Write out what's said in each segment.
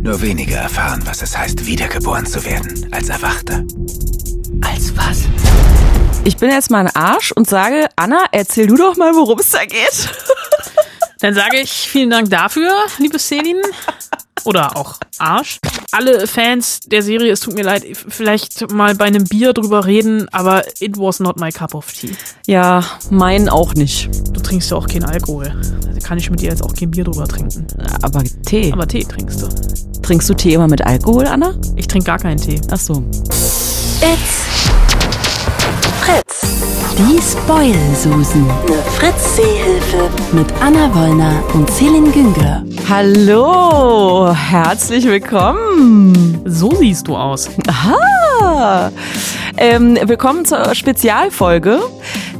Nur wenige erfahren, was es heißt, wiedergeboren zu werden, als Erwachter. Als was? Ich bin jetzt mal ein Arsch und sage, Anna, erzähl du doch mal, worum es da geht. Dann sage ich vielen Dank dafür, liebe Selin. Oder auch Arsch. Alle Fans der Serie, es tut mir leid, vielleicht mal bei einem Bier drüber reden, aber it was not my cup of tea. Ja, mein auch nicht. Du trinkst ja auch keinen Alkohol. Also kann ich mit dir jetzt auch kein Bier drüber trinken. Aber Tee. Aber Tee trinkst du. Trinkst du Tee immer mit Alkohol, Anna? Ich trinke gar keinen Tee. Ach so. It's Fritz. Die Spoil-Susen. Eine Fritz-Seehilfe. Mit Anna Wollner und Celine Günger. Hallo, herzlich willkommen. So siehst du aus. Aha. Ähm, willkommen zur Spezialfolge.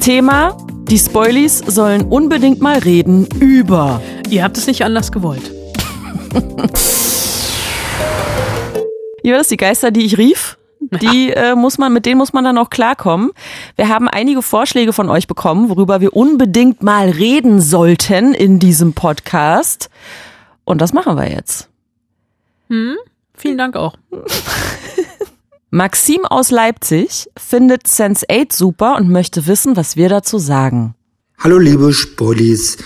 Thema, die Spoilies sollen unbedingt mal reden über. Ihr habt es nicht anders gewollt. Wie war das, die Geister, die ich rief? Die äh, muss man, mit denen muss man dann auch klarkommen. Wir haben einige Vorschläge von euch bekommen, worüber wir unbedingt mal reden sollten in diesem Podcast. Und das machen wir jetzt. Hm? Vielen Dank auch. Maxim aus Leipzig findet Sense8 super und möchte wissen, was wir dazu sagen. Hallo liebe Spollis,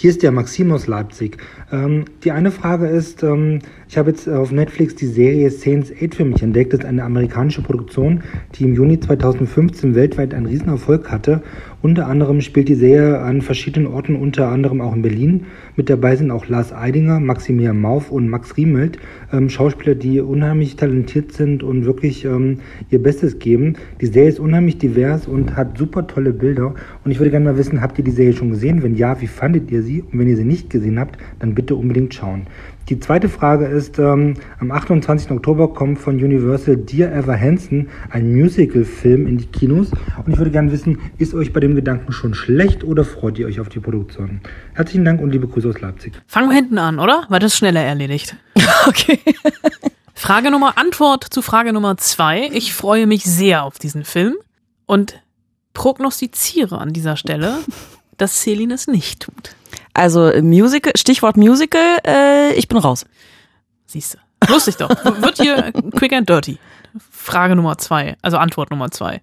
hier ist der Maxim aus Leipzig. Ähm, die eine Frage ist, ähm, ich habe jetzt auf Netflix die Serie Saints 8 für mich entdeckt. Das ist eine amerikanische Produktion, die im Juni 2015 weltweit einen Riesenerfolg hatte. Unter anderem spielt die Serie an verschiedenen Orten, unter anderem auch in Berlin. Mit dabei sind auch Lars Eidinger, Maximilian Mauf und Max Riemelt, ähm, Schauspieler, die unheimlich talentiert sind und wirklich ähm, ihr Bestes geben. Die Serie ist unheimlich divers und hat super tolle Bilder. Und ich würde gerne mal wissen, habt ihr die Serie schon gesehen? Wenn ja, wie fandet ihr sie? Und wenn ihr sie nicht gesehen habt, dann bitte unbedingt schauen. Die zweite Frage ist, ähm, am 28. Oktober kommt von Universal Dear Ever Hansen ein Musical-Film in die Kinos. Und ich würde gerne wissen, ist euch bei dem Gedanken schon schlecht oder freut ihr euch auf die Produktion? Herzlichen Dank und liebe Grüße aus Leipzig. Fangen wir hinten an, oder? Weil das ist schneller erledigt. Okay. Frage Nummer, Antwort zu Frage Nummer zwei. Ich freue mich sehr auf diesen Film und prognostiziere an dieser Stelle, dass Celine es nicht tut. Also Musical, Stichwort Musical, äh, ich bin raus. Siehst du. Lustig doch. Wird hier quick and dirty. Frage Nummer zwei, also Antwort Nummer zwei.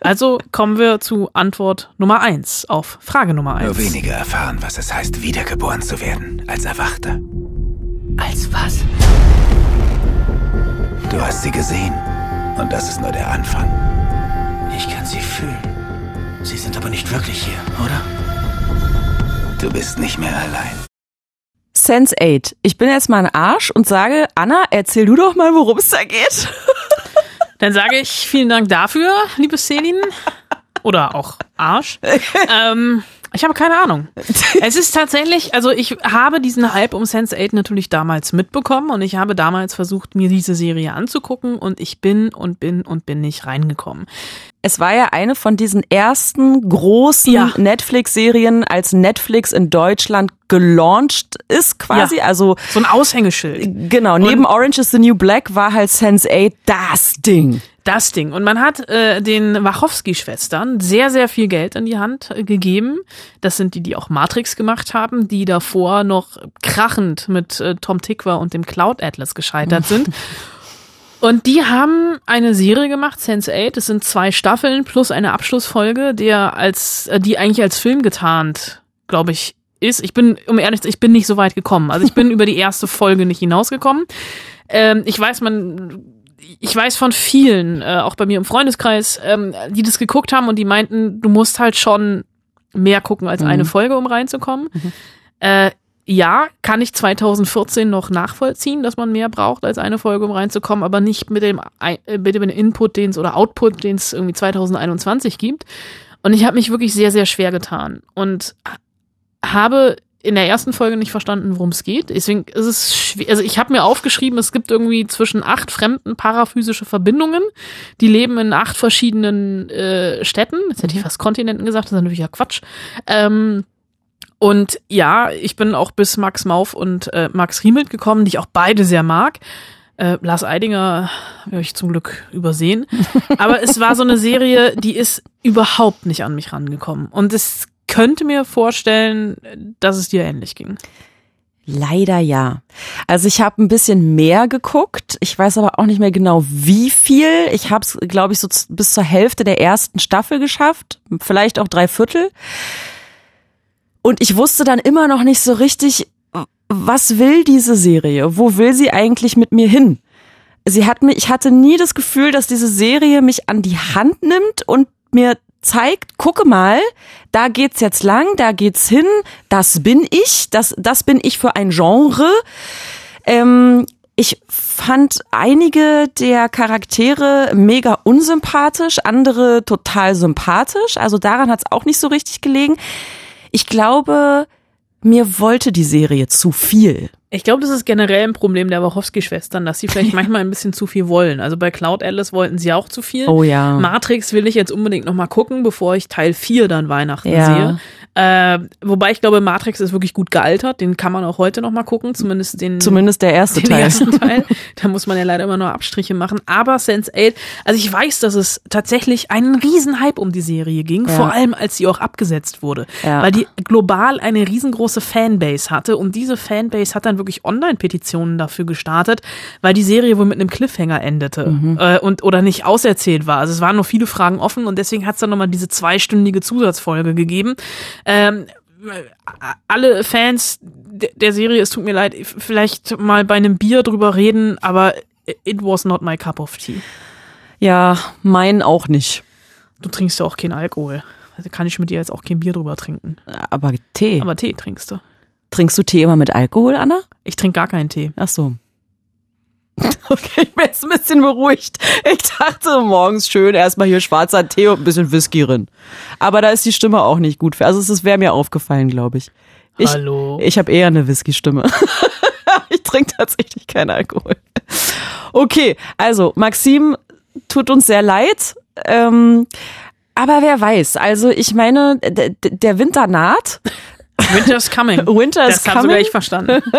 Also kommen wir zu Antwort Nummer eins auf Frage Nummer Nur eins. wenige erfahren, was es heißt, wiedergeboren zu werden, als Erwachter. Als was? Du hast sie gesehen. Und das ist nur der Anfang. Ich kann sie fühlen. Sie sind aber nicht wirklich hier, oder? Du bist nicht mehr allein. Sense8. Ich bin jetzt mal ein Arsch und sage, Anna, erzähl du doch mal, worum es da geht. Dann sage ich vielen Dank dafür, liebe Celine. Oder auch Arsch. ähm, ich habe keine Ahnung. Es ist tatsächlich, also ich habe diesen Hype um Sense8 natürlich damals mitbekommen und ich habe damals versucht, mir diese Serie anzugucken und ich bin und bin und bin nicht reingekommen. Es war ja eine von diesen ersten großen Ja. Netflix-Serien, als Netflix in Deutschland gelauncht ist quasi. Ja. Also So ein Aushängeschild. genau, neben Orange is the New Black war halt Sense8 das Ding. Das Ding. Und man hat äh, den Wachowski-Schwestern sehr, sehr viel Geld in die Hand äh, gegeben. Das sind die, die auch Matrix gemacht haben, die davor noch krachend mit äh, Tom Tikva und dem Cloud Atlas gescheitert sind. Und die haben eine Serie gemacht, Sense8. Es sind zwei Staffeln plus eine Abschlussfolge, der als, äh, die eigentlich als Film getarnt, glaube ich, ist. Ich bin, um ehrlich zu sein, ich bin nicht so weit gekommen. Also ich bin über die erste Folge nicht hinausgekommen. Ähm, ich weiß, man, ich weiß von vielen, äh, auch bei mir im Freundeskreis, ähm, die das geguckt haben und die meinten, du musst halt schon mehr gucken als eine Folge, um reinzukommen. Äh, ja, kann ich 2014 noch nachvollziehen, dass man mehr braucht als eine Folge, um reinzukommen, aber nicht mit dem, äh, mit dem Input, den es oder Output, den es irgendwie 2021 gibt. Und ich habe mich wirklich sehr, sehr schwer getan und habe in der ersten Folge nicht verstanden, worum es geht. Deswegen ist es schwer. Also ich habe mir aufgeschrieben, es gibt irgendwie zwischen acht fremden paraphysische Verbindungen. Die leben in acht verschiedenen äh, Städten. Jetzt hätte ich fast Kontinenten gesagt, das ist natürlich ja Quatsch. Ähm, und ja, ich bin auch bis Max Mauf und äh, Max Riemelt gekommen, die ich auch beide sehr mag. Äh, Lars Eidinger habe ich zum Glück übersehen. Aber es war so eine Serie, die ist überhaupt nicht an mich rangekommen. Und es könnte mir vorstellen, dass es dir ähnlich ging. Leider ja. Also ich habe ein bisschen mehr geguckt. Ich weiß aber auch nicht mehr genau wie viel. Ich habe es, glaube ich, so bis zur Hälfte der ersten Staffel geschafft. Vielleicht auch drei Viertel. Und ich wusste dann immer noch nicht so richtig, was will diese Serie? Wo will sie eigentlich mit mir hin? Sie hat mich, ich hatte nie das Gefühl, dass diese Serie mich an die Hand nimmt und mir zeigt, gucke mal, da geht's jetzt lang, da geht's hin, das bin ich, das, das bin ich für ein Genre. Ähm, ich fand einige der Charaktere mega unsympathisch, andere total sympathisch. Also daran hat's auch nicht so richtig gelegen. Ich glaube, mir wollte die Serie zu viel. Ich glaube, das ist generell ein Problem der Wachowski-Schwestern, dass sie vielleicht manchmal ein bisschen zu viel wollen. Also bei Cloud Atlas wollten sie auch zu viel. Oh ja. Matrix will ich jetzt unbedingt nochmal gucken, bevor ich Teil 4 dann Weihnachten Ja. sehe. Äh, wobei ich glaube, Matrix ist wirklich gut gealtert. Den kann man auch heute nochmal gucken, zumindest den Zumindest der erste den Teil. ersten Teil. Da muss man ja leider immer nur Abstriche machen. Aber Sense8, also ich weiß, dass es tatsächlich einen riesen Hype um die Serie ging, Ja. vor allem als sie auch abgesetzt wurde. Ja. Weil die global eine riesengroße Fanbase hatte und diese Fanbase hat dann wirklich Online-Petitionen dafür gestartet, weil die Serie wohl mit einem Cliffhanger endete Mhm. äh, und oder nicht auserzählt war. Also es waren nur viele Fragen offen und deswegen hat es dann nochmal diese zweistündige Zusatzfolge gegeben. Ähm, alle Fans de- der Serie, es tut mir leid, vielleicht mal bei einem Bier drüber reden, aber it was not my cup of tea. Ja, mein auch nicht. Du trinkst ja auch keinen Alkohol. Also kann ich mit dir jetzt auch kein Bier drüber trinken. Aber Tee. Aber Tee trinkst du. Trinkst du Tee immer mit Alkohol, Anna? Ich trinke gar keinen Tee. Ach so. Okay, ich bin jetzt ein bisschen beruhigt. Ich dachte morgens schön erstmal hier schwarzer Tee und ein bisschen Whisky drin. Aber da ist die Stimme auch nicht gut für. Also es wäre mir aufgefallen, glaube ich. Ich, Hallo. Ich habe eher eine Whisky-Stimme. ich trinke tatsächlich keinen Alkohol. Okay, also Maxim tut uns sehr leid. Ähm, aber wer weiß, also ich meine, der Winter naht. Winter's coming. Winter is das habe sogar coming. ich verstanden.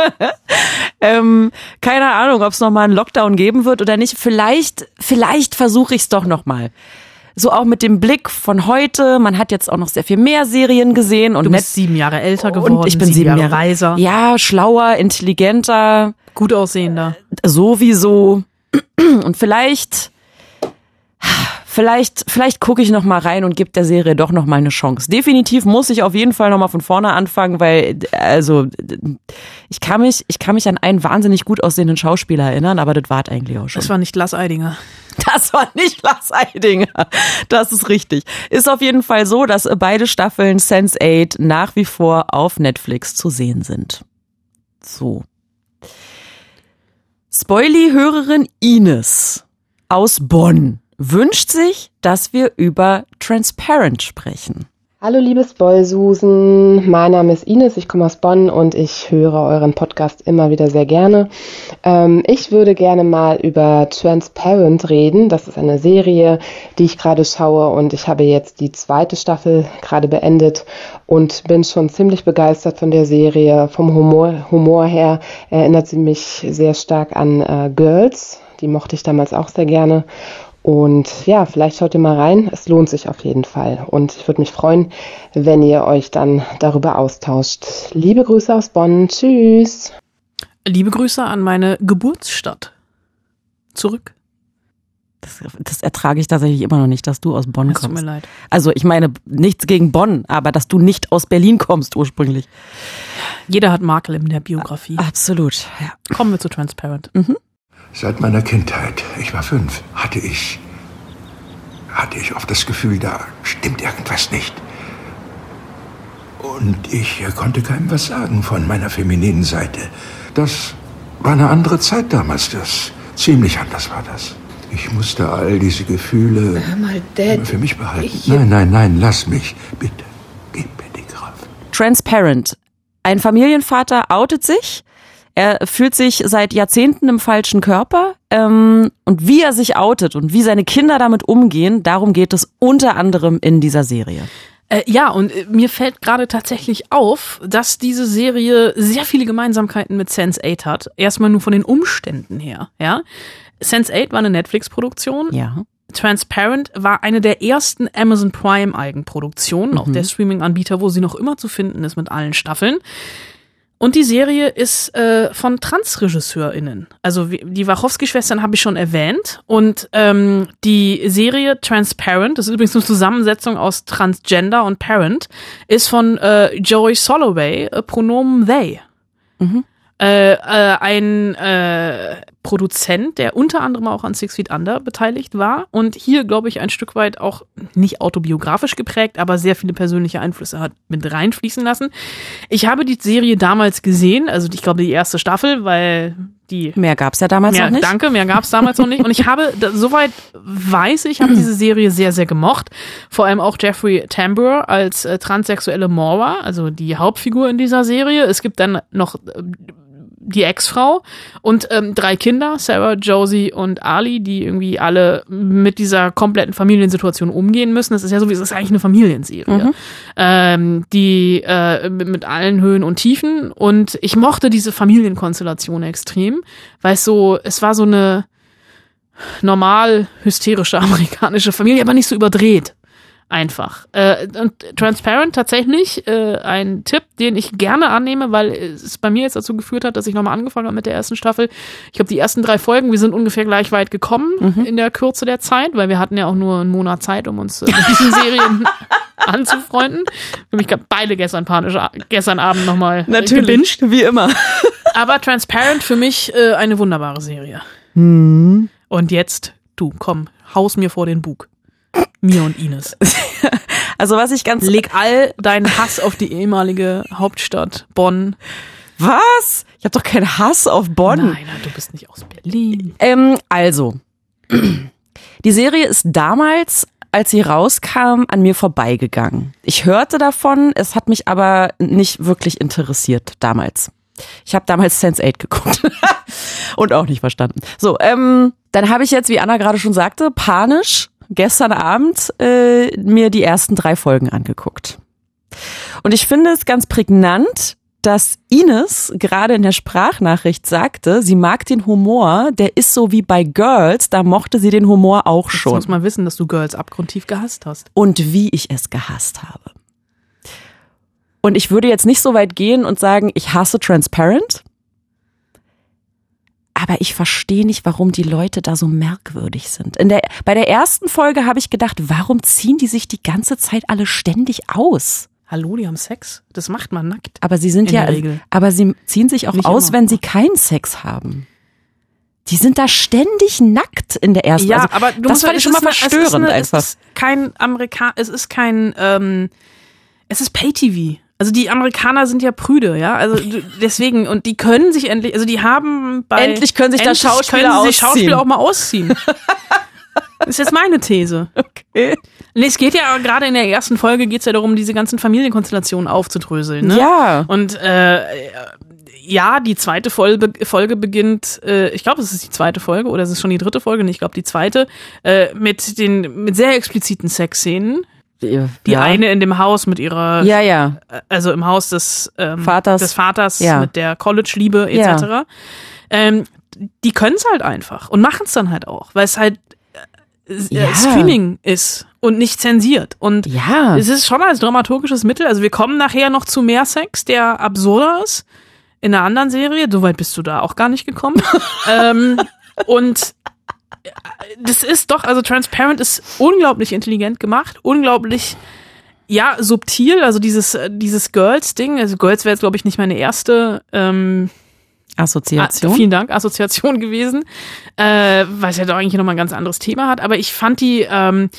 Ähm, keine Ahnung, ob es nochmal einen Lockdown geben wird oder nicht. Vielleicht, vielleicht versuche ich es doch nochmal. So auch mit dem Blick von heute. Man hat jetzt auch noch sehr viel mehr Serien gesehen und Du bist sieben Jahre älter geworden. und ich bin sieben Jahre weiser. Ja, schlauer, intelligenter, Gut aussehender. sowieso. Und vielleicht, vielleicht, vielleicht gucke ich noch mal rein und gebe der Serie doch noch mal eine Chance. Definitiv muss ich auf jeden Fall noch mal von vorne anfangen, weil also ich kann mich, ich kann mich an einen wahnsinnig gut aussehenden Schauspieler erinnern, aber das war eigentlich auch schon. Das war nicht Lars Eidinger. Das war nicht Lars Eidinger. Das ist richtig. Ist auf jeden Fall so, dass beide Staffeln Sense8 nach wie vor auf Netflix zu sehen sind. So. Spoily-Hörerin Ines aus Bonn wünscht sich, dass wir über Transparent sprechen. Hallo liebe Spoilsusen, mein Name ist Ines, ich komme aus Bonn und ich höre euren Podcast immer wieder sehr gerne. Ähm, ich würde gerne mal über Transparent reden. Das ist eine Serie, die ich gerade schaue und ich habe jetzt die zweite Staffel gerade beendet und bin schon ziemlich begeistert von der Serie. Vom Humor, Humor her erinnert sie mich sehr stark an äh, Girls. Die mochte ich damals auch sehr gerne. Und ja, vielleicht schaut ihr mal rein. Es lohnt sich auf jeden Fall. Und ich würde mich freuen, wenn ihr euch dann darüber austauscht. Liebe Grüße aus Bonn. Tschüss. Liebe Grüße an meine Geburtsstadt. Zurück. Das, das ertrage ich tatsächlich immer noch nicht, dass du aus Bonn Es tut mir kommst. leid. Also ich meine nichts gegen Bonn, aber dass du nicht aus Berlin kommst ursprünglich. Jeder hat Makel in der Biografie. Absolut. Ja. Kommen wir zu Transparent. Seit meiner Kindheit, ich war fünf, hatte ich, hatte ich oft das Gefühl, da stimmt irgendwas nicht. Und ich konnte keinem was sagen von meiner femininen Seite. Das war eine andere Zeit damals, das ziemlich anders war das. Ich musste all diese Gefühle mal, Dad, für mich behalten. ich- Nein, nein, nein, lass mich, bitte. Gib mir die Kraft. Transparent. Ein Familienvater outet sich. Er fühlt sich seit Jahrzehnten im falschen Körper. Ähm, und wie er sich outet und wie seine Kinder damit umgehen, darum geht es unter anderem in dieser Serie. Äh, ja, und äh, mir fällt gerade tatsächlich auf, dass diese Serie sehr viele Gemeinsamkeiten mit Sense8 hat. Erstmal nur von den Umständen her, ja. Sense8 war eine Netflix-Produktion. Ja. Transparent war eine der ersten Amazon Prime Eigenproduktionen, auch der Streaming-Anbieter, wo sie noch immer zu finden ist mit allen Staffeln. Und die Serie ist äh, von Trans-RegisseurInnen. Also die Wachowski-Schwestern habe ich schon erwähnt. Und ähm, die Serie Transparent, das ist übrigens eine Zusammensetzung aus Transgender und Parent, ist von äh, Joey Soloway, äh, Pronomen they. Äh, äh, ein äh, Produzent, der unter anderem auch an Six Feet Under beteiligt war und hier, glaube ich, ein Stück weit auch nicht autobiografisch geprägt, aber sehr viele persönliche Einflüsse hat mit reinfließen lassen. Ich habe die Serie damals gesehen, also ich glaube die erste Staffel, weil die Mehr gab's ja damals mehr, noch nicht. Danke, mehr gab's damals noch nicht. Und ich habe, da, soweit weiß ich, habe diese Serie sehr, sehr gemocht. Vor allem auch Jeffrey Tambor als äh, transsexuelle Maura, also die Hauptfigur in dieser Serie. Es gibt dann noch äh, die Ex-Frau und ähm, drei Kinder, Sarah, Josie und Ali, die irgendwie alle mit dieser kompletten Familiensituation umgehen müssen. Das ist ja so, wie es ist eigentlich eine Familienserie, ähm, die äh, mit, mit allen Höhen und Tiefen. Und ich mochte diese Familienkonstellation extrem, weil es so, es war so eine normal hysterische amerikanische Familie, aber nicht so überdreht. Einfach. Äh, und Transparent tatsächlich äh, ein Tipp, den ich gerne annehme, weil es bei mir jetzt dazu geführt hat, dass ich nochmal angefangen habe mit der ersten Staffel. Ich glaube, die ersten drei Folgen, wir sind ungefähr gleich weit gekommen in der Kürze der Zeit, weil wir hatten ja auch nur einen Monat Zeit, um uns äh, mit diesen Serien anzufreunden. Für mich gab beide gestern panisch, gestern Abend nochmal gebinged. wie immer. Aber Transparent für mich äh, eine wunderbare Serie. Hm. Und jetzt, du, komm, haus mir vor den Bug. Mir und Ines. Also was ich ganz Leg all deinen Hass auf die ehemalige Hauptstadt Bonn. was? Ich habe doch keinen Hass auf Bonn. Nein, nein, du bist nicht aus Berlin. Ähm, also, die Serie ist damals, als sie rauskam, an mir vorbeigegangen. Ich hörte davon, es hat mich aber nicht wirklich interessiert damals. Ich habe damals Sense8 geguckt und auch nicht verstanden. So, ähm, dann habe ich jetzt, wie Anna gerade schon sagte, panisch gestern Abend äh, mir die ersten drei Folgen angeguckt. Und ich finde es ganz prägnant, dass Ines gerade in der Sprachnachricht sagte, sie mag den Humor, der ist so wie bei Girls, da mochte sie den Humor auch Jetzt schon. muss man wissen, dass du Girls abgrundtief gehasst hast. Und wie ich es gehasst habe. Und ich würde jetzt nicht so weit gehen und sagen, ich hasse Transparent. Aber ich verstehe nicht, warum die Leute da so merkwürdig sind. In der, bei der ersten Folge habe ich gedacht, warum ziehen die sich die ganze Zeit alle ständig aus? Hallo, die haben Sex? Das macht man nackt. Aber sie sind In ja, aber sie ziehen sich auch Nicht aus, immer. wenn sie keinen Sex haben. Die sind da ständig nackt in der ersten. Ja, also, aber du das musst fand halt- ich schon mal ist eine- es ist verstörend eine, einfach. Es ist kein Amerika, es ist kein, ähm, es ist Pay-TV. Also die Amerikaner sind ja prüde, ja. Also deswegen und die können sich endlich, also die haben bei Endlich können sich da Schauspieler können sich ausziehen. Schauspieler auch mal ausziehen. das ist jetzt meine These. Okay. Nee, es geht ja gerade in der ersten Folge geht's ja darum, diese ganzen Familienkonstellationen aufzudröseln. Ne? Ja. Und äh, ja, die zweite Folge, Folge beginnt, äh, ich glaube, es ist die zweite Folge oder es ist schon die dritte Folge, nee, ich glaube die zweite, äh, mit den mit sehr expliziten Sexszenen. Die ja. eine in dem Haus mit ihrer, Ja, ja. also im Haus des ähm, Vaters. des Vaters Ja. mit der College-Liebe etc. Ja. Ähm, die können es halt einfach und machen es dann halt auch, weil es halt äh, Ja. Streaming ist und nicht zensiert. Und Ja. es ist schon als dramaturgisches Mittel. Also wir kommen nachher noch zu mehr Sex, der absurder ist. In einer anderen Serie. So weit bist du da auch gar nicht gekommen. ähm, und das ist doch, also Transparent ist unglaublich intelligent gemacht, unglaublich, ja, subtil. Also dieses, äh, dieses Girls-Ding. Also Girls wäre jetzt, glaube ich, nicht meine erste ähm, Assoziation. Ah, vielen Dank, Assoziation gewesen, äh, weil es ja doch eigentlich nochmal ein ganz anderes Thema hat. Aber ich fand die, ähm,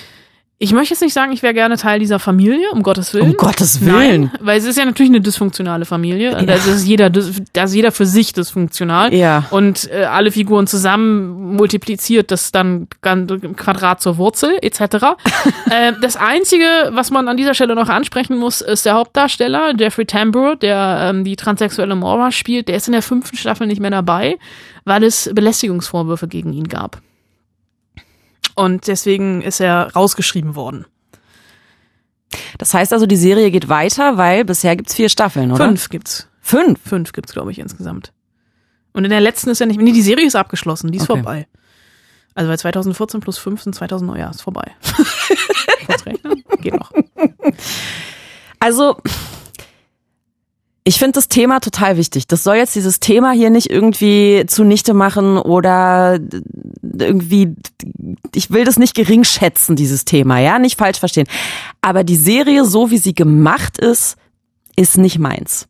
ich möchte jetzt nicht sagen, ich wäre gerne Teil dieser Familie, um Gottes Willen. Um Gottes Willen. Nein, weil es ist ja natürlich eine dysfunktionale Familie. Ja. Das ist jeder, das ist jeder für sich dysfunktional. Ja. Und äh, alle Figuren zusammen multipliziert das dann Quadrat zur Wurzel etc. äh, das Einzige, was man an dieser Stelle noch ansprechen muss, ist der Hauptdarsteller Jeffrey Tambor, der ähm, die transsexuelle Maura spielt. Der ist in der fünften Staffel nicht mehr dabei, weil es Belästigungsvorwürfe gegen ihn gab. Und deswegen ist er rausgeschrieben worden. Das heißt also, die Serie geht weiter, weil bisher gibt's vier Staffeln, oder? Fünf gibt's. Fünf? Fünf gibt's, glaube ich, insgesamt. Und in der letzten ist ja nicht, nee, die Serie ist abgeschlossen, die ist Okay. vorbei. Also bei 2014 plus 5 sind 2000, oh ja, ist vorbei. Geht noch. Also, Ich finde das Thema total wichtig. Das soll jetzt dieses Thema hier nicht irgendwie zunichte machen oder irgendwie, ich will das nicht gering schätzen, dieses Thema, ja, nicht falsch verstehen. Aber die Serie, so wie sie gemacht ist, ist nicht meins.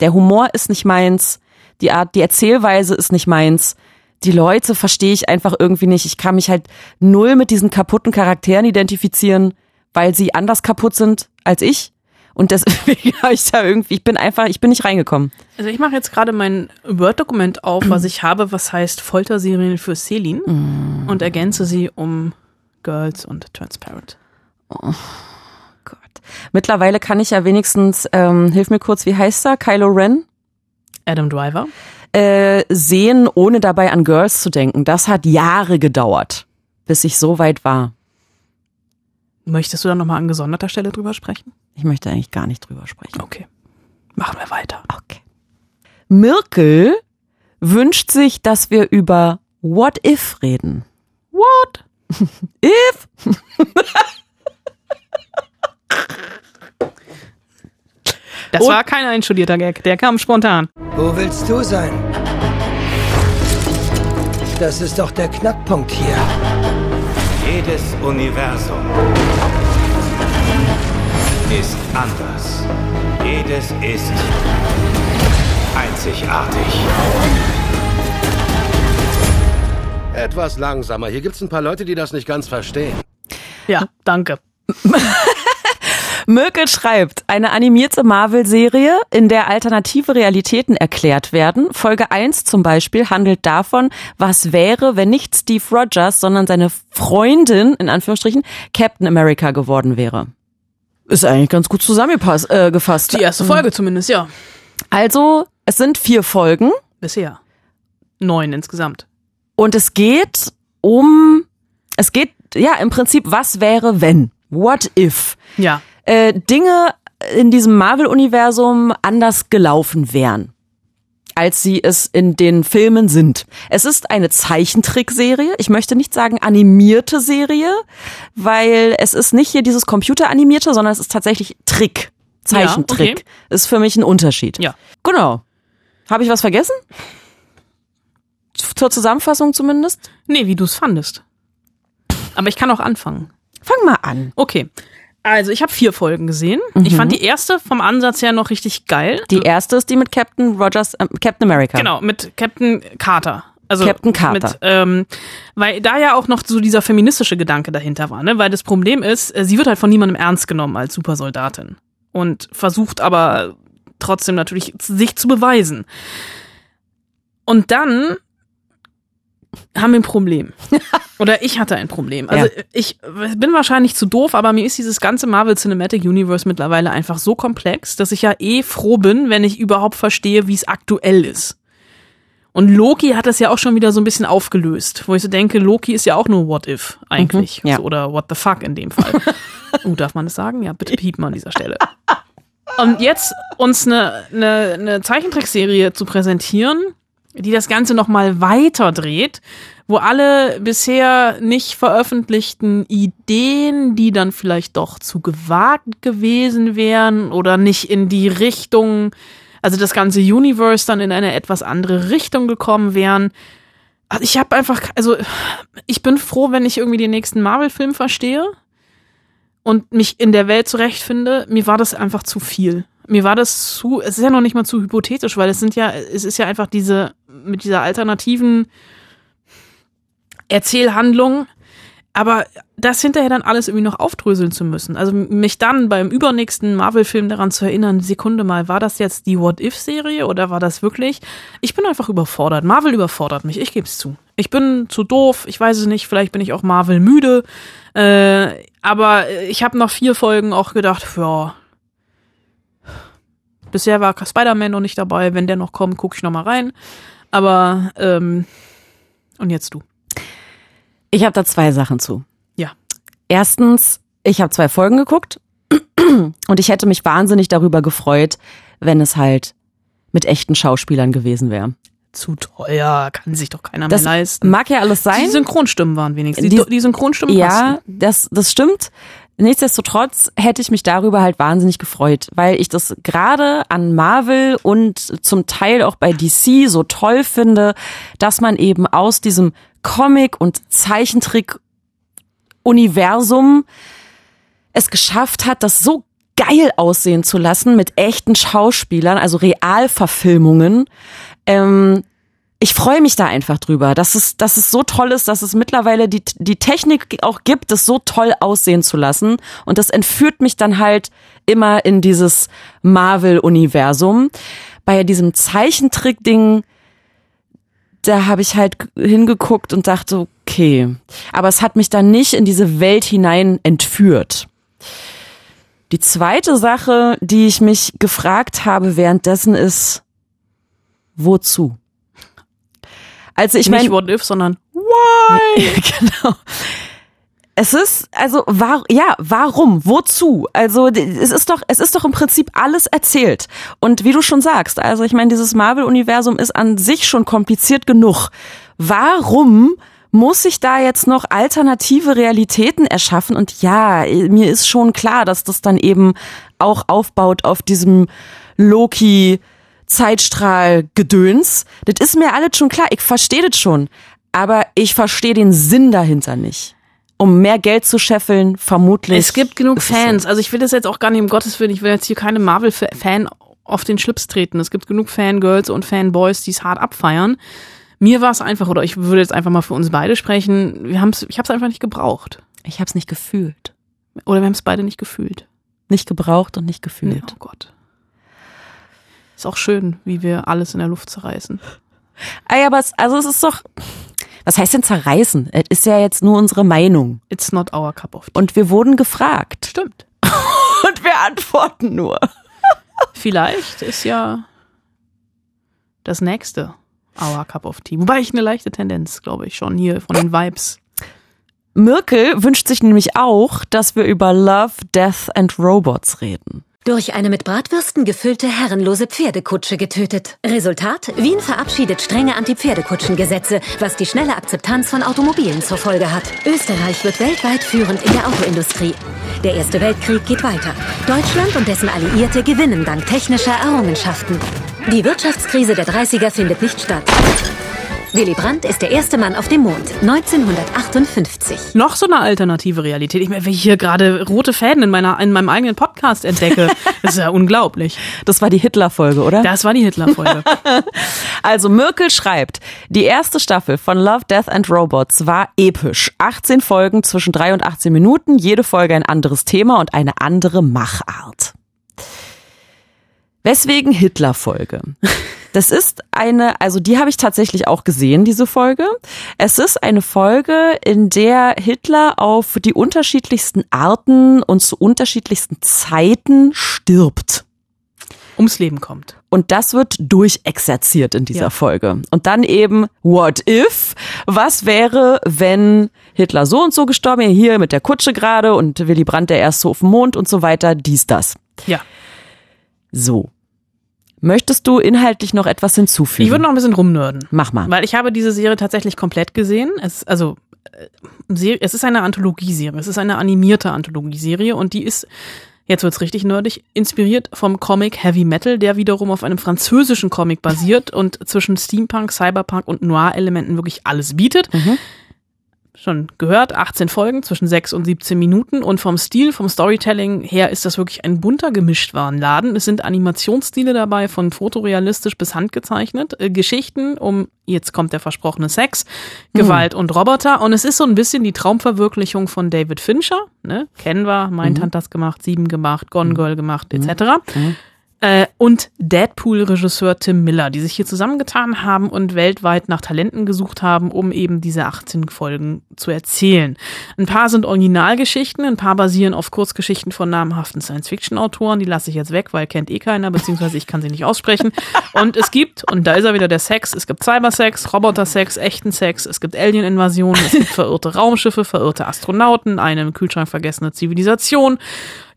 Der Humor ist nicht meins, die Art, die Erzählweise ist nicht meins. Die Leute verstehe ich einfach irgendwie nicht. Ich kann mich halt null mit diesen kaputten Charakteren identifizieren, weil sie anders kaputt sind als ich. Und deswegen habe ich da irgendwie, ich bin einfach, ich bin nicht reingekommen. Also ich mache jetzt gerade mein Word-Dokument auf, was ich habe, was heißt Folterserien für Selin Mm. und ergänze sie um Girls und Transparent. Gott. Mittlerweile kann ich ja wenigstens, ähm, hilf mir kurz, wie heißt er? Kylo Ren? Adam Driver. Äh, sehen, ohne dabei an Girls zu denken. Das hat Jahre gedauert, bis ich so weit war. Möchtest du da nochmal an gesonderter Stelle drüber sprechen? Ich möchte eigentlich gar nicht drüber sprechen. Okay. Machen wir weiter. Okay. Mirkel wünscht sich, dass wir über What If reden. What? If? Das Und- war kein einstudierter Gag, der kam spontan. Wo willst du sein? Das ist doch der Knackpunkt hier. Jedes Universum ist anders. Jedes ist einzigartig. Etwas langsamer. Hier gibt's ein paar Leute, die das nicht ganz verstehen. Ja, danke. Mirkel schreibt, eine animierte Marvel-Serie, in der alternative Realitäten erklärt werden. Folge 1 zum Beispiel handelt davon, was wäre, wenn nicht Steve Rogers, sondern seine Freundin, in Anführungsstrichen, Captain America geworden wäre. Ist eigentlich ganz gut zusammengefasst. Äh, gefasst. Die erste Folge zumindest, ja. Also, es sind vier Folgen Bisher. Neun insgesamt. und es geht um, es geht, ja, im Prinzip, was wäre, wenn? What if? Ja. äh, Dinge in diesem Marvel-Universum anders gelaufen wären, als sie es in den Filmen sind. Es ist eine Zeichentrickserie. Ich möchte nicht sagen animierte Serie, weil es ist nicht hier dieses Computeranimierte, sondern es ist tatsächlich Trick. Zeichentrick. Ja, okay. Ist für mich ein Unterschied. Ja. Genau. Habe ich was vergessen? Zur Zusammenfassung zumindest? Nee, wie du es fandest. Aber ich kann auch anfangen. Fang mal an. Okay. Also, ich habe vier Folgen gesehen. Ich fand die erste vom Ansatz her noch richtig geil. Die erste ist die mit Captain Rogers, äh, Captain America. Genau, mit Captain Carter. Also Captain Carter. Mit, ähm, weil da ja auch noch so dieser feministische Gedanke dahinter war, ne? Weil das Problem ist, äh, sie wird halt von niemandem ernst genommen als Supersoldatin und versucht aber trotzdem natürlich sich zu beweisen. Und dann haben wir ein Problem. Oder ich hatte ein Problem. Also Ja. ich bin wahrscheinlich zu doof, aber mir ist dieses ganze Marvel Cinematic Universe mittlerweile einfach so komplex, dass ich ja eh froh bin, wenn ich überhaupt verstehe, wie es aktuell ist. Und Loki hat das ja auch schon wieder so ein bisschen aufgelöst, wo ich so denke, Loki ist ja auch nur What If eigentlich. Mhm, ja. oder What the fuck in dem Fall. uh, darf man das sagen? Ja, bitte piepen an dieser Stelle. Und jetzt uns eine, eine, eine Zeichentrickserie zu präsentieren, die das Ganze nochmal weiter dreht, wo alle bisher nicht veröffentlichten Ideen, die dann vielleicht doch zu gewagt gewesen wären oder nicht in die Richtung, also das ganze Universe dann in eine etwas andere Richtung gekommen wären. Also ich habe einfach, also ich bin froh, wenn ich irgendwie den nächsten Marvel-Film verstehe und mich in der Welt zurechtfinde. Mir war das einfach zu viel. Mir war das zu, es ist ja noch nicht mal zu hypothetisch, weil es sind ja, es ist ja einfach diese, mit dieser alternativen Erzählhandlung, aber das hinterher dann alles irgendwie noch aufdröseln zu müssen. Also mich dann beim übernächsten Marvel-Film daran zu erinnern, Sekunde mal, war das jetzt die What-If-Serie oder war das wirklich? Ich bin einfach überfordert. Marvel überfordert mich, ich gebe es zu. Ich bin zu doof, ich weiß es nicht, vielleicht bin ich auch Marvel müde. Äh, aber ich habe nach vier Folgen auch gedacht, ja, bisher war Spider-Man noch nicht dabei. Wenn der noch kommt, gucke ich noch mal rein. Aber ähm, und jetzt du. Ich habe da zwei Sachen zu. Ja. Erstens, ich habe zwei Folgen geguckt und ich hätte mich wahnsinnig darüber gefreut, wenn es halt mit echten Schauspielern gewesen wäre. Zu teuer, kann sich doch keiner Das mehr leisten. mag ja alles sein. Die Synchronstimmen waren wenigstens. Die, Die- die Synchronstimmen Ja, das, das stimmt. Nichtsdestotrotz hätte ich mich darüber halt wahnsinnig gefreut, weil ich das gerade an Marvel und zum Teil auch bei DC so toll finde, dass man eben aus diesem Comic- und Zeichentrick-Universum es geschafft hat, das so geil aussehen zu lassen mit echten Schauspielern, also Realverfilmungen. Ähm, ich freue mich da einfach drüber, dass es, dass es so toll ist, dass es mittlerweile die, die Technik auch gibt, es so toll aussehen zu lassen. Und das entführt mich dann halt immer in dieses Marvel-Universum. Bei diesem Zeichentrick-Ding, da habe ich halt hingeguckt und dachte, okay. Aber es hat mich dann nicht in diese Welt hinein entführt. Die zweite Sache, die ich mich gefragt habe währenddessen ist, wozu? Also ich meine, Nicht What If, sondern why? genau. Es ist also war ja warum? Wozu? Also es ist doch es ist doch im Prinzip alles erzählt. Und wie du schon sagst also ich meine dieses Marvel Universum ist an sich schon kompliziert genug. Warum muss ich da jetzt noch alternative Realitäten erschaffen? Und ja mir ist schon klar dass das dann eben auch aufbaut auf diesem Loki Zeitstrahl-Gedöns. Das ist mir alles schon klar. Ich verstehe das schon. Aber ich verstehe den Sinn dahinter nicht. Um mehr Geld zu scheffeln, vermutlich. es gibt genug Fans. so. Also ich will das jetzt auch gar nicht um Gottes Willen, ich will jetzt hier keine Marvel-Fan auf den Schlips treten. Es gibt genug Fangirls und Fanboys, die es hart abfeiern. Mir war es einfach, oder ich würde jetzt einfach mal für uns beide sprechen, wir haben's, ich habe es einfach nicht gebraucht. Ich habe es nicht gefühlt. Oder wir haben es beide nicht gefühlt. Nicht gebraucht und nicht gefühlt. Oh Gott. Ist auch schön, wie wir alles in der Luft zerreißen. Ey, aber es, also es ist doch, was heißt denn zerreißen? Es ist ja jetzt nur unsere Meinung. It's not our cup of tea. Und wir wurden gefragt. Stimmt. Und wir antworten nur. Vielleicht ist ja das nächste our cup of tea. Wobei ich eine leichte Tendenz, glaube ich, schon hier von den Vibes. Mirkel wünscht sich nämlich auch, dass wir über Love, Death and Robots reden. Durch eine mit Bratwürsten gefüllte herrenlose Pferdekutsche getötet. Resultat? Wien verabschiedet strenge Anti-Pferdekutschen-Gesetze, was die schnelle Akzeptanz von Automobilen zur Folge hat. Österreich wird weltweit führend in der Autoindustrie. Der Erste Weltkrieg geht weiter. Deutschland und dessen Alliierte gewinnen dank technischer Errungenschaften. Die Wirtschaftskrise der 30er findet nicht statt. Willy Brandt ist der erste Mann auf dem Mond, 1958. Noch so eine alternative Realität. Ich meine, wenn ich hier gerade rote Fäden in, meiner, in meinem eigenen Podcast entdecke, das ist ja unglaublich. Das war die Hitler-Folge, oder? Das war die Hitler-Folge. Also Mirkel schreibt, die erste Staffel von Love, Death and Robots war episch. 18 Folgen zwischen 3 und 18 Minuten, jede Folge ein anderes Thema und eine andere Machart. Weswegen Hitler-Folge? Das ist eine, also die habe ich tatsächlich auch gesehen, diese Folge. Es ist eine Folge, in der Hitler auf die unterschiedlichsten Arten und zu unterschiedlichsten Zeiten stirbt. Ums Leben kommt. Und das wird durchexerziert in dieser Ja. Folge. Und dann eben, what if? Was wäre, wenn Hitler so und so gestorben wäre, hier mit der Kutsche gerade und Willy Brandt der erste auf dem Mond und so weiter, dies, das. Ja. So. Möchtest du inhaltlich noch etwas hinzufügen? Ich würde noch ein bisschen rumnörden. Mach mal. Weil ich habe diese Serie tatsächlich komplett gesehen. Es, also, äh, es ist eine Anthologieserie. Es ist eine animierte Anthologieserie und die ist, jetzt wird's richtig nerdig, inspiriert vom Comic Heavy Metal, der wiederum auf einem französischen Comic basiert und zwischen Steampunk, Cyberpunk und Noir-Elementen wirklich alles bietet. Schon gehört, 18 Folgen zwischen 6 und 17 Minuten. Und vom Stil, vom Storytelling her ist das wirklich ein bunter Gemischtwarenladen. Es sind Animationsstile dabei, von fotorealistisch bis handgezeichnet, äh, Geschichten um, jetzt kommt der versprochene Sex, Gewalt und Roboter. Und es ist so ein bisschen die Traumverwirklichung von David Fincher, ne? kennen wir, Mindhunt hat das gemacht, Sieben gemacht, Gone Girl gemacht, etc. Äh, und Deadpool-Regisseur Tim Miller, die sich hier zusammengetan haben und weltweit nach Talenten gesucht haben, um eben diese 18 Folgen zu erzählen. Ein paar sind Originalgeschichten, ein paar basieren auf Kurzgeschichten von namhaften Science-Fiction-Autoren, die lasse ich jetzt weg, weil kennt eh keiner, beziehungsweise ich kann sie nicht aussprechen. Und es gibt, und da ist er wieder der Sex, es gibt Cybersex, Roboter-Sex, echten Sex, es gibt Alien-Invasionen, es gibt verirrte Raumschiffe, verirrte Astronauten, eine im Kühlschrank vergessene Zivilisation,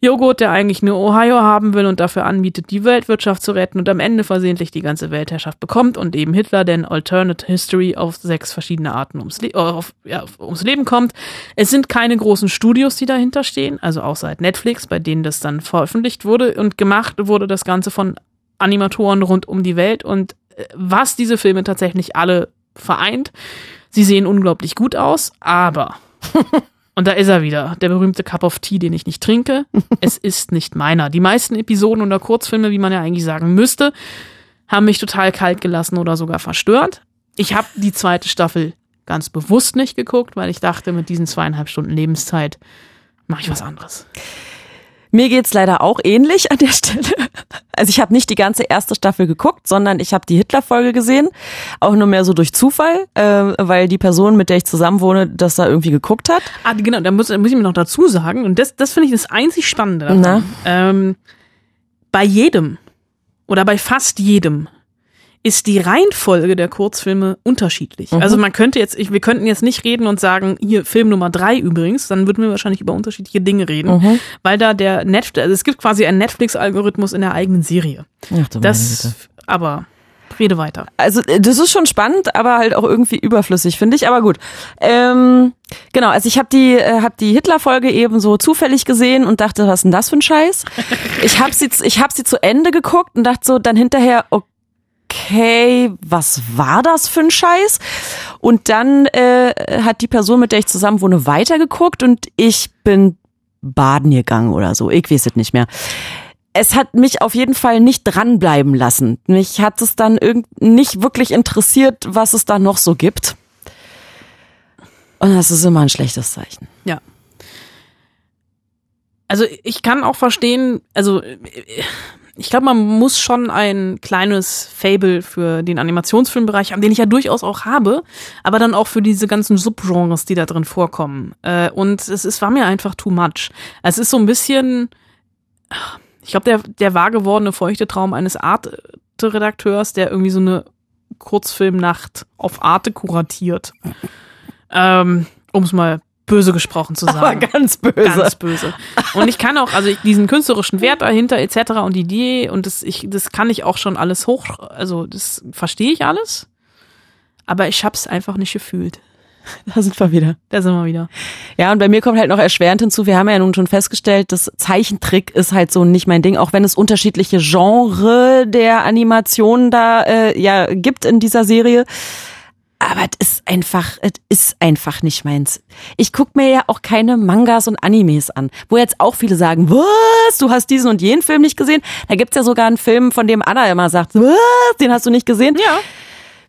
Joghurt, der eigentlich nur Ohio haben will und dafür anbietet, die Weltwirtschaft zu retten und am Ende versehentlich die ganze Weltherrschaft bekommt und eben Hitler, denn Alternate History auf sechs verschiedene Arten ums, Le auf, ja, ums Leben kommt. Es sind keine großen Studios, die dahinter stehen, also auch seit Netflix, bei denen das dann veröffentlicht wurde und gemacht wurde das Ganze von Animatoren rund um die Welt und äh, was diese Filme tatsächlich alle vereint. Sie sehen unglaublich gut aus, aber Und da ist er wieder, der berühmte Cup of Tea, den ich nicht trinke. es ist nicht meiner. Die meisten Episoden oder Kurzfilme, wie man ja eigentlich sagen müsste, haben mich total kalt gelassen oder sogar verstört. Ich habe die zweite Staffel ganz bewusst nicht geguckt, weil ich dachte, mit diesen zweieinhalb Stunden Lebenszeit mache ich was anderes. Mir geht's leider auch ähnlich an der Stelle. Also ich habe nicht die ganze erste Staffel geguckt, sondern ich habe die Hitler-Folge gesehen, auch nur mehr so durch Zufall, äh, weil die Person, mit der ich zusammen wohne, das da irgendwie geguckt hat. Ah, genau, da muss, muss ich mir noch dazu sagen, und das, das finde ich das einzig Spannende daran. Ähm, bei jedem oder bei fast jedem ist die Reihenfolge der Kurzfilme unterschiedlich. Mhm. Also man könnte jetzt, ich, wir könnten jetzt nicht reden und sagen, hier Film Nummer drei übrigens, dann würden wir wahrscheinlich über unterschiedliche Dinge reden, Mhm. weil da der Netflix, also es gibt quasi einen Netflix-Algorithmus in der eigenen Serie. Ach, du Das, aber rede weiter. Also äh, das ist schon spannend, aber halt auch irgendwie überflüssig, finde ich. Aber gut. Ähm, genau, also ich habe die, äh, hab die Hitler-Folge eben so zufällig gesehen und dachte, was ist denn das für ein Scheiß? Ich habe sie, ich hab sie zu Ende geguckt und dachte so dann hinterher, okay, was war das für ein Scheiß? Und dann äh, hat die Person, mit der ich zusammen wohne, weitergeguckt und ich bin baden gegangen oder so. Ich weiß es nicht mehr es hat mich auf jeden Fall nicht dranbleiben lassen. Mich hat es dann irgend nicht wirklich interessiert, was es da noch so gibt. Und das ist immer ein schlechtes Zeichen. Ja. Also ich kann auch verstehen, also äh, ich glaube, man muss schon ein kleines Fable für den Animationsfilmbereich haben, den ich ja durchaus auch habe, aber dann auch für diese ganzen Subgenres, die da drin vorkommen. Äh, Und es ist, war mir einfach too much. Es ist so ein bisschen, ich glaube, der, der wahr gewordene feuchte Traum eines Arte-Redakteurs, der irgendwie so eine Kurzfilmnacht auf Arte kuratiert. Ähm, um es mal böse gesprochen zu sagen. Aber ganz böse. Ganz böse. Und ich kann auch, also ich, diesen künstlerischen Wert dahinter etc. und die Idee und das, ich, das kann ich auch schon alles hoch, also das verstehe ich alles, aber ich hab's einfach nicht gefühlt. Da sind wir wieder. Da sind wir wieder. Ja, und bei mir kommt halt noch erschwerend hinzu, wir haben ja nun schon festgestellt, das Zeichentrick ist halt so nicht mein Ding, auch wenn es unterschiedliche Genre der Animationen da äh, ja gibt in dieser Serie. Aber es ist einfach, es ist einfach nicht meins. Ich guck mir ja auch keine Mangas und Animes an, wo jetzt auch viele sagen, was, du hast diesen und jenen Film nicht gesehen? Da gibt's ja sogar einen Film, von dem Anna immer sagt, was, den hast du nicht gesehen? Ja.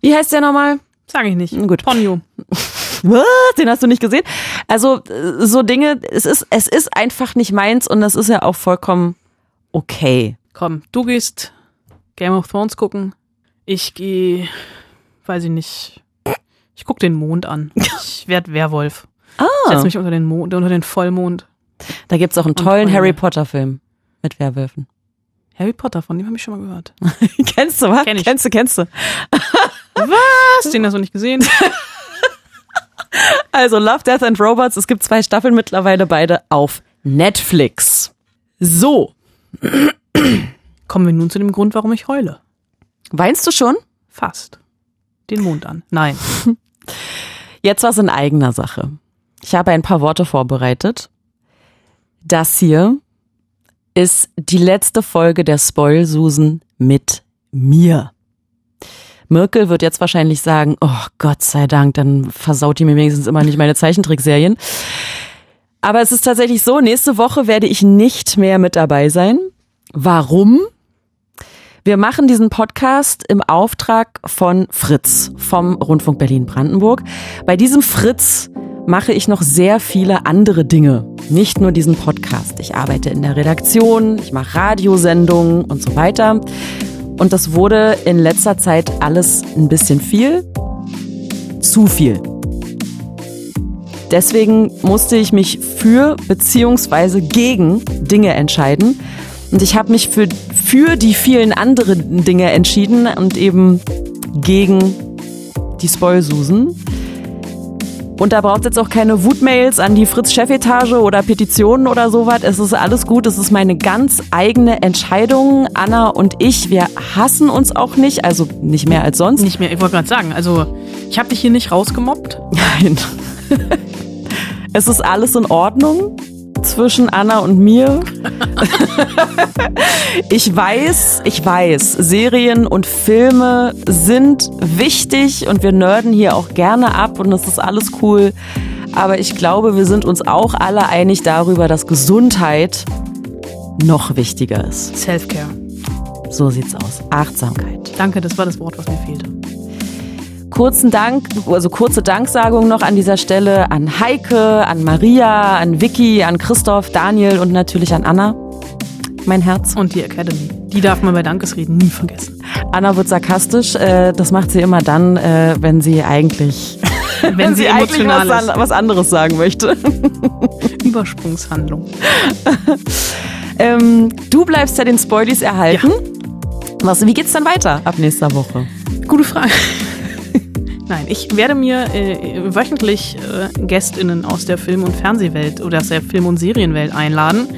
Wie heißt der nochmal? Sag ich nicht. Gut. Ponyo. Was? Den hast du nicht gesehen? Also äh, so Dinge, es ist, es ist einfach nicht meins und das ist ja auch vollkommen okay. Komm, du gehst Game of Thrones gucken. Ich gehe, weiß ich nicht. Ich guck den Mond an. Ich werd Werwolf. Ah. Ich setz mich unter den Mond, unter den Vollmond. Da gibt's auch einen tollen. Harry Potter Film mit Werwölfen. Harry Potter, von dem habe ich schon mal gehört. kennst du, was? Kenn ich. Kennst du, kennst du. Was? Den hast du nicht gesehen? Also Love, Death and Robots, es gibt zwei Staffeln mittlerweile beide auf Netflix. So, Kommen wir nun zu dem Grund, warum ich heule. weinst du schon? Fast. Den Mond an. Nein. Jetzt was in eigener Sache. Ich habe ein paar Worte vorbereitet. Das hier ist die letzte Folge der Spoil-Susen mit mir. Mirkel wird jetzt wahrscheinlich sagen, oh Gott sei Dank, dann versaut die mir wenigstens immer nicht meine Zeichentrickserien. Aber es ist tatsächlich so, nächste Woche werde ich nicht mehr mit dabei sein. Warum? Wir machen diesen Podcast im Auftrag von Fritz vom Rundfunk Berlin-Brandenburg. Bei diesem Fritz mache ich noch sehr viele andere Dinge, nicht nur diesen Podcast. Ich arbeite in der Redaktion, ich mache Radiosendungen und so weiter. Und das wurde in letzter Zeit alles ein bisschen viel, zu viel. Deswegen musste ich mich für beziehungsweise gegen Dinge entscheiden. Und ich habe mich für, für die vielen anderen Dinge entschieden und eben gegen die Spoilsusen. Und da braucht jetzt auch keine Wutmails an die Fritz-Chefetage oder Petitionen oder sowas. Es ist alles gut. Es ist meine ganz eigene Entscheidung. Anna und ich, wir hassen uns auch nicht. Also nicht mehr als sonst. Nicht mehr, ich wollte gerade sagen, also ich habe dich hier nicht rausgemobbt. Nein. es ist alles in Ordnung zwischen Anna und mir. ich weiß, ich weiß, Serien und Filme sind wichtig und wir nerden hier auch gerne ab und das ist alles cool. Aber ich glaube, wir sind uns auch alle einig darüber, dass Gesundheit noch wichtiger ist. Self-Care. So sieht's aus. Achtsamkeit. Danke, das war das Wort, was mir fehlte. Kurzen Dank, also kurze Danksagung noch an dieser Stelle an Heike, an Maria, an Vicky, an Christoph, Daniel und natürlich an Anna. Mein Herz. Und die Academy. Die darf man bei Dankesreden nie vergessen. Anna wird sarkastisch. Äh, das macht sie immer dann, äh, wenn sie eigentlich, Wenn sie eigentlich emotional was, an, was anderes sagen möchte. Übersprungshandlung. ähm, du bleibst ja den Spoilies erhalten. Was, wie geht's dann weiter ab nächster Woche? Gute Frage. Nein, ich werde mir äh, wöchentlich äh, GästInnen aus der Film- und Fernsehwelt oder aus der Film- und Serienwelt einladen,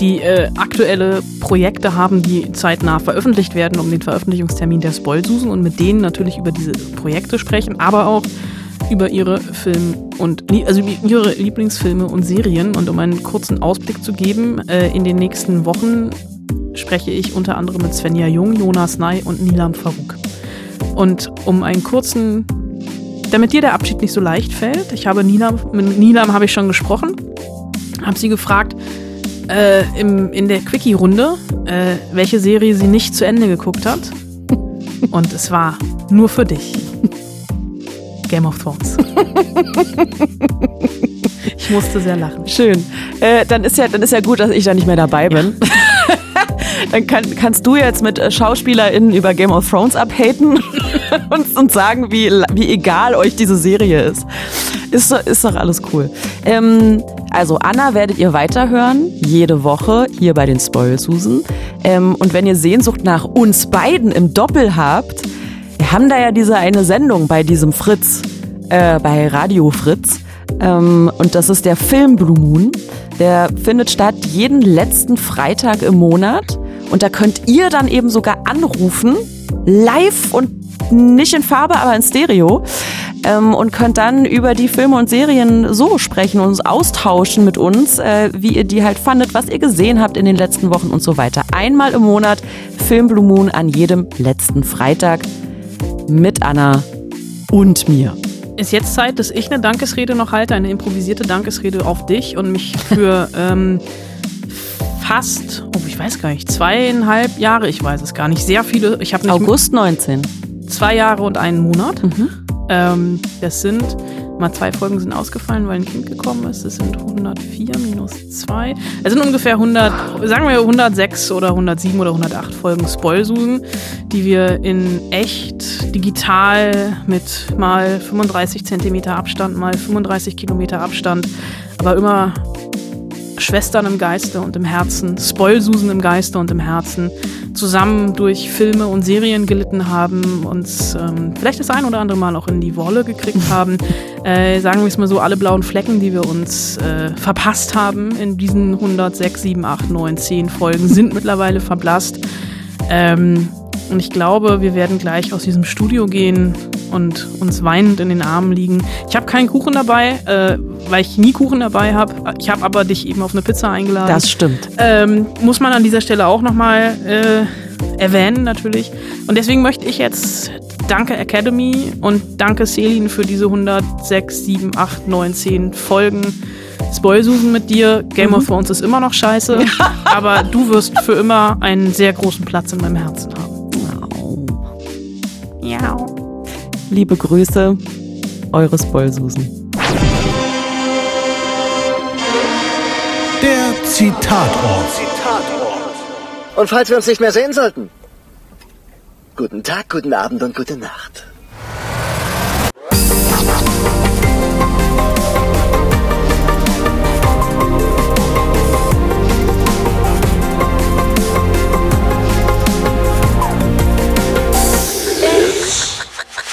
die äh, aktuelle Projekte haben, die zeitnah veröffentlicht werden, um den Veröffentlichungstermin der Spoilsusen und mit denen natürlich über diese Projekte sprechen, aber auch über ihre Film- und also ihre Lieblingsfilme und Serien. Und um einen kurzen Ausblick zu geben, äh, in den nächsten Wochen spreche ich unter anderem mit Svenja Jung, Jonas Ney und Nilam Farouk. Und um einen kurzen, damit dir der Abschied nicht so leicht fällt, ich habe Nilam, mit Nilam habe ich schon gesprochen, habe sie gefragt, äh, im, in der Quickie-Runde, äh, welche Serie sie nicht zu Ende geguckt hat. Und es war nur für dich. Game of Thrones. ich musste sehr lachen. Schön. Äh, dann, ist ja, dann ist ja gut, dass ich da nicht mehr dabei bin. dann kann, kannst du jetzt mit äh, SchauspielerInnen über Game of Thrones abhaten und, und sagen, wie, wie egal euch diese Serie ist. Ist, ist doch alles cool. Ähm, also Anna werdet ihr weiterhören, jede Woche hier bei den Spoilsusen. Ähm, und wenn ihr Sehnsucht nach uns beiden im Doppel habt, wir haben da ja diese eine Sendung bei diesem Fritz, äh, bei Radio Fritz. Ähm, und das ist der Film Blue Moon. Der findet statt jeden letzten Freitag im Monat. Und da könnt ihr dann eben sogar anrufen, live und nicht in Farbe, aber in Stereo. Ähm, und könnt dann über die Filme und Serien so sprechen und uns austauschen mit uns, äh, wie ihr die halt fandet, was ihr gesehen habt in den letzten Wochen und so weiter. Einmal im Monat Film Blue Moon an jedem letzten Freitag mit Anna und mir. Ist jetzt Zeit, dass ich eine Dankesrede noch halte, eine improvisierte Dankesrede auf dich und mich für ähm, fast, oh, ich weiß gar nicht, zweieinhalb Jahre, ich weiß es gar nicht, sehr viele, ich habe nicht August 19. zwei Jahre und einen Monat. Mhm. Ähm, das sind, mal zwei Folgen sind ausgefallen, weil ein Kind gekommen ist. Das sind 104 minus 2. Es sind ungefähr 100, sagen wir 106 oder 107 oder 108 Folgen Spoilsusen, die wir in echt digital mit mal 35 Zentimeter Abstand, mal 35 Kilometer Abstand, aber immer Schwestern im Geiste und im Herzen, Spoilsusen im Geiste und im Herzen, zusammen durch Filme und Serien gelitten haben, uns ähm, vielleicht das ein oder andere Mal auch in die Wolle gekriegt haben. Äh, sagen wir es mal so, alle blauen Flecken, die wir uns äh, verpasst haben in diesen 106, 7, 8, 9, 10 Folgen, sind mittlerweile verblasst. Ähm, und ich glaube, wir werden gleich aus diesem Studio gehen und uns weinend in den Armen liegen. Ich habe keinen Kuchen dabei, äh, weil ich nie Kuchen dabei habe. Ich habe aber dich eben auf eine Pizza eingeladen. Das stimmt. Ähm, muss man an dieser Stelle auch nochmal äh, erwähnen, natürlich. Und deswegen möchte ich jetzt Danke Academy und danke Selin für diese 106, 7, 8, 9, 10 Folgen. Spoilsusen mit dir. Game of Thrones ist immer noch scheiße, aber du wirst für immer einen sehr großen Platz in meinem Herzen haben. Liebe Grüße, eure Spoilsusen. Der Zitatort. Und falls wir uns nicht mehr sehen sollten, guten Tag, guten Abend und gute Nacht.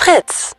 Fritz.